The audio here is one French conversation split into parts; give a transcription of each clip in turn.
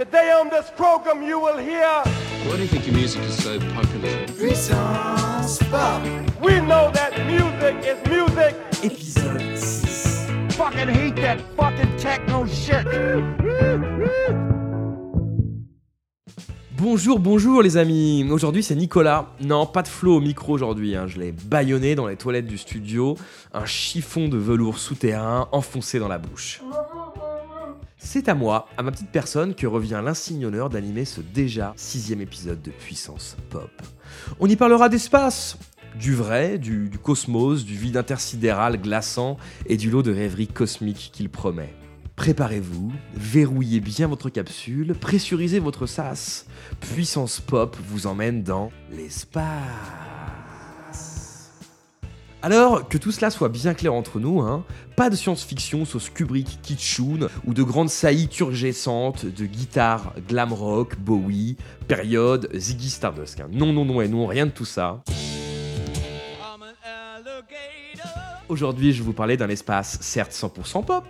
Today on this program you will hear Why do you think your music is so popular? Puissance Pop, we know that music is music. épisode 6. Fucking hate that fucking techno shit. Bonjour, bonjour les amis. Aujourd'hui c'est Nicolas. Non, pas de flow au micro aujourd'hui. hein. Je l'ai bâillonné dans les toilettes du studio. Un chiffon de velours souterrain enfoncé dans la bouche. C'est à moi, à ma petite personne, que revient l'insigne honneur d'animer ce déjà sixième épisode de Puissance Pop. On y parlera d'espace, du vrai, du, cosmos, du vide intersidéral glaçant et du lot de rêveries cosmiques qu'il promet. Préparez-vous, verrouillez bien votre capsule, pressurisez votre sas. Puissance Pop vous emmène dans l'espace. Alors, que tout cela soit bien clair entre nous, hein, pas de science-fiction sauce Kubrick kitschoun ou de grandes saillies turgescentes de guitare glam rock, Bowie, période Ziggy Stardust. hein. Non, non, non et non, rien de tout ça. Aujourd'hui, je vous parler d'un espace certes 100% pop,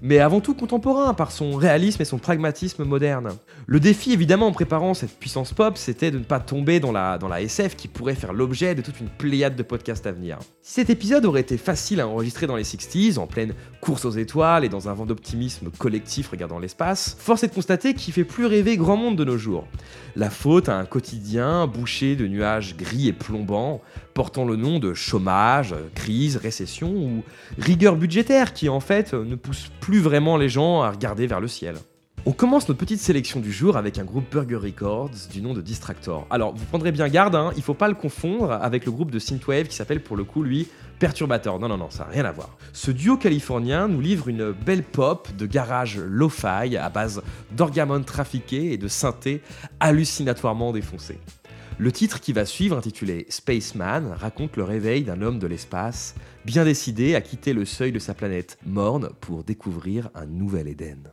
mais avant tout contemporain par son réalisme et son pragmatisme moderne. Le défi, évidemment, en préparant cette puissance pop, c'était de ne pas tomber dans la, dans la SF qui pourrait faire l'objet de toute une pléiade de podcasts à venir. Si cet épisode aurait été facile à enregistrer dans les 60s, en pleine course aux étoiles et dans un vent d'optimisme collectif regardant l'espace, force est de constater qu'il fait plus rêver grand monde de nos jours. La faute à un quotidien bouché de nuages gris et plombants, portant le nom de chômage, crise, récession ou rigueur budgétaire qui en fait ne pousse plus vraiment les gens à regarder vers le ciel. On commence notre petite sélection du jour avec un groupe Burger Records du nom de Distractor. Alors vous prendrez bien garde, hein, il faut pas le confondre avec le groupe de Synthwave qui s'appelle pour le coup lui Perturbator. Non non non, ça n'a rien à voir. Ce duo californien nous livre une belle pop de garage lo-fi à base d'orgamon trafiqués et de synthés hallucinatoirement défoncés. Le titre qui va suivre, intitulé Spaceman, raconte le réveil d'un homme de l'espace, bien décidé à quitter le seuil de sa planète morne pour découvrir un nouvel Éden.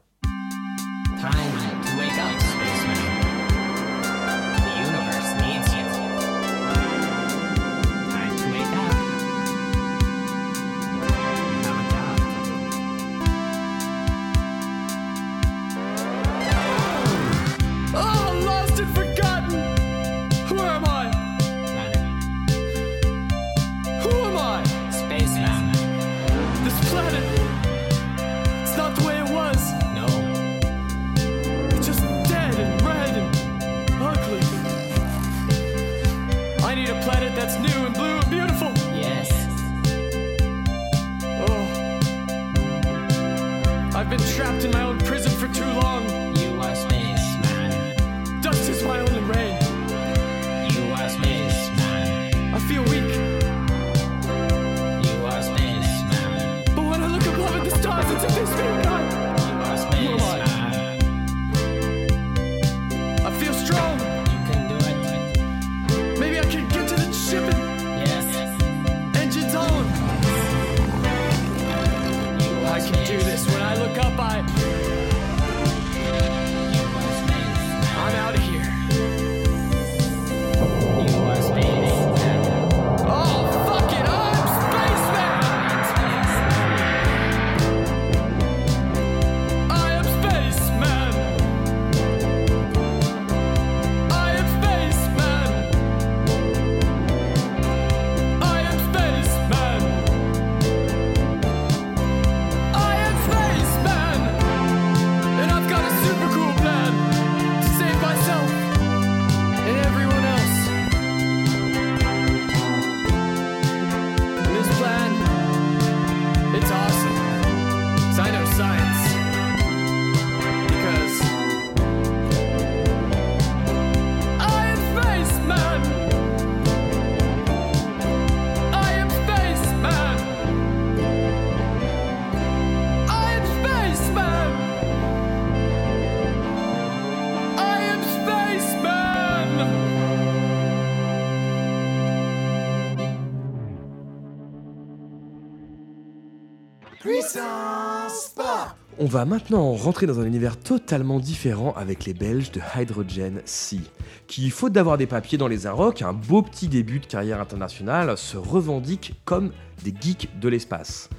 On va maintenant rentrer dans un univers totalement différent avec les Belges de Hydrogen Sea, qui, faute d'avoir des papiers dans les Arocs, un beau petit début de carrière internationale, se revendiquent comme des geeks de l'espace.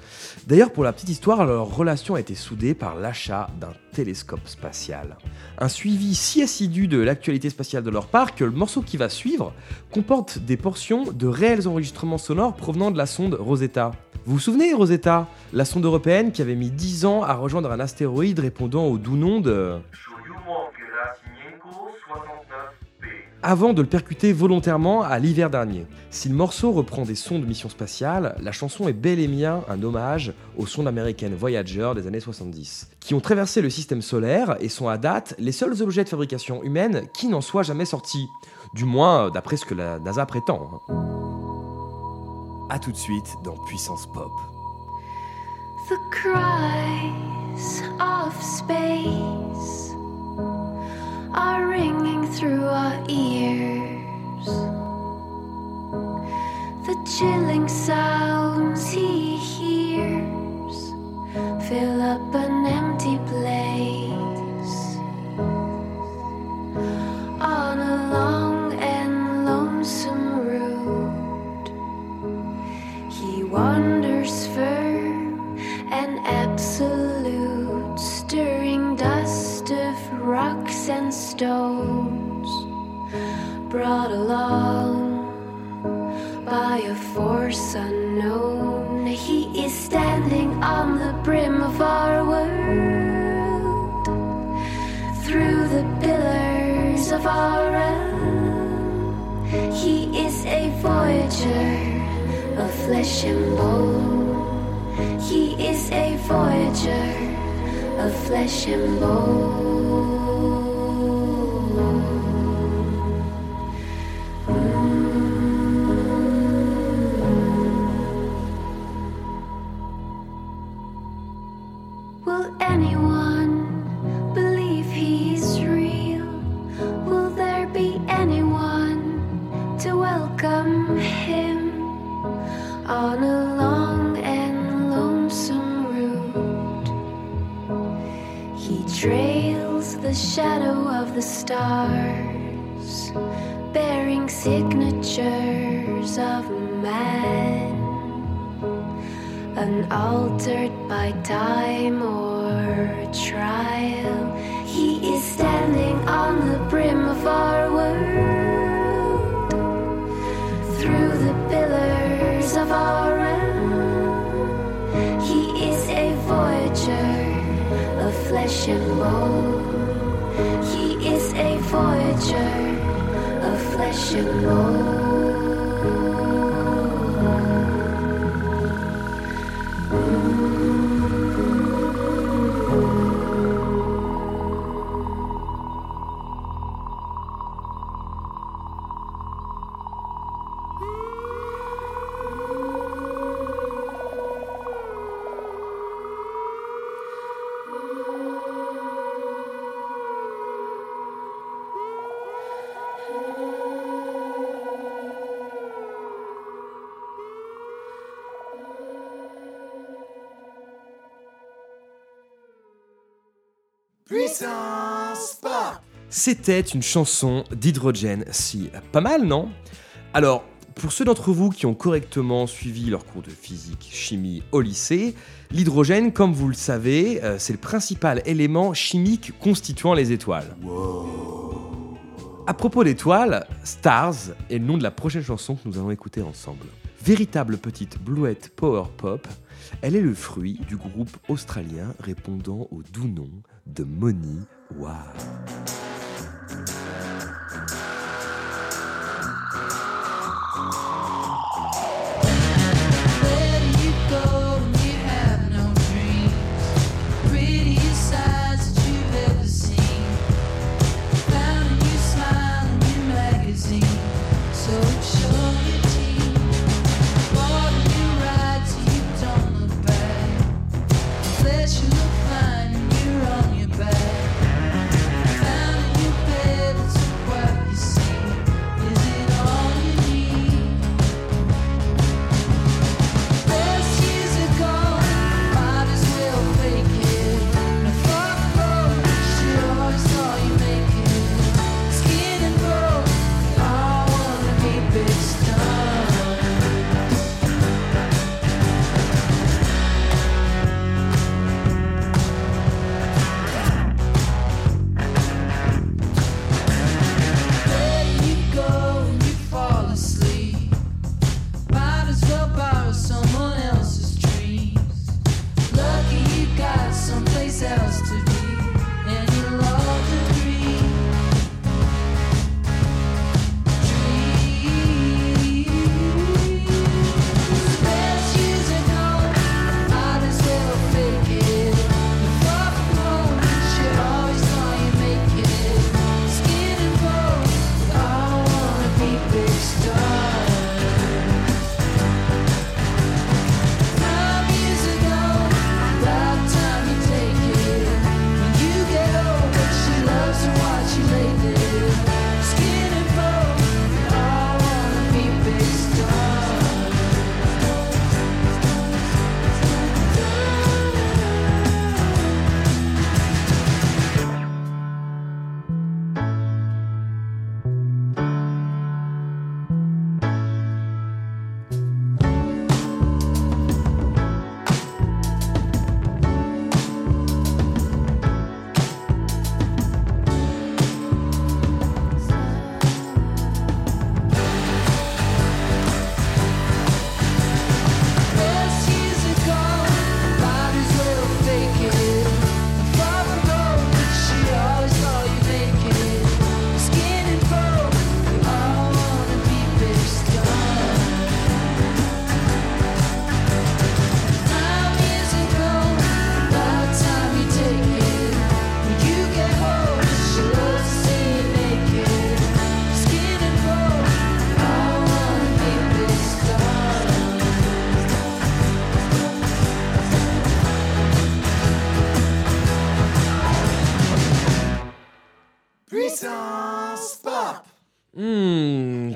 D'ailleurs, pour la petite histoire, leur relation a été soudée par l'achat d'un télescope spatial. Un suivi si assidu de l'actualité spatiale de leur part que le morceau qui va suivre comporte des portions de réels enregistrements sonores provenant de la sonde Rosetta. Vous vous souvenez, Rosetta La sonde européenne qui avait mis 10 ans à rejoindre un astéroïde répondant au doux nom de... avant de le percuter volontairement à l'hiver dernier. Si le morceau reprend des sons de mission spatiale, la chanson est bel et bien un hommage aux sondes américaines Voyager des années 70, qui ont traversé le système solaire et sont à date les seuls objets de fabrication humaine qui n'en soient jamais sortis. Du moins, d'après ce que la NASA prétend. A tout de suite dans Puissance Pop. The cries of space are ringing through our ears. The chilling sounds he hears fill up an empty He is a voyager of flesh and bone. He is a voyager of flesh and bone. Welcome him on a long and lonesome route? He trails the shadow of the stars, bearing signatures of man unaltered by time or trial. He is standing on and bone. He is a voyager of flesh and bone. C'était une chanson d'Hydrogen Sea. Pas mal, non? Alors, pour ceux d'entre vous qui ont correctement suivi leur cours de physique, chimie au lycée, l'hydrogène, comme vous le savez, euh, c'est le principal élément chimique constituant les étoiles. À propos d'étoiles, Stars est le nom de la prochaine chanson que nous allons écouter ensemble. Véritable petite bluette power pop, elle est le fruit du groupe australien répondant au doux nom de Moni Wow.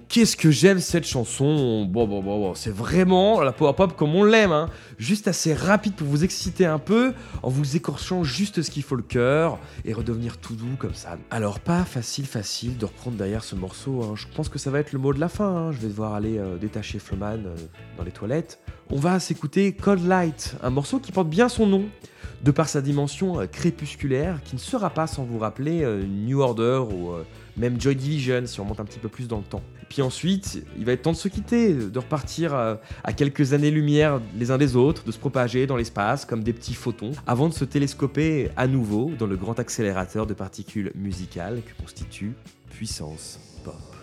Qu'est-ce que j'aime cette chanson? Bon, bon, bon, bon, c'est vraiment la power pop comme on l'aime, hein. Juste assez rapide pour vous exciter un peu, en vous écorchant juste ce qu'il faut le cœur, et redevenir tout doux comme ça. Alors, pas facile, facile de reprendre derrière ce morceau. hein. Je pense que ça va être le mot de la fin. hein. Je vais devoir aller euh, détacher Flowman euh, dans les toilettes. On va s'écouter Cold Light, un morceau qui porte bien son nom de par sa dimension euh, crépusculaire, qui ne sera pas sans vous rappeler New Order ou même Joy Division si on monte un petit peu plus dans le temps. Puis ensuite, il va être temps de se quitter, de repartir euh, à quelques années-lumière les uns des autres, de se propager dans l'espace comme des petits photons, avant de se télescoper à nouveau dans le grand accélérateur de particules musicales que constitue Puissance Pop.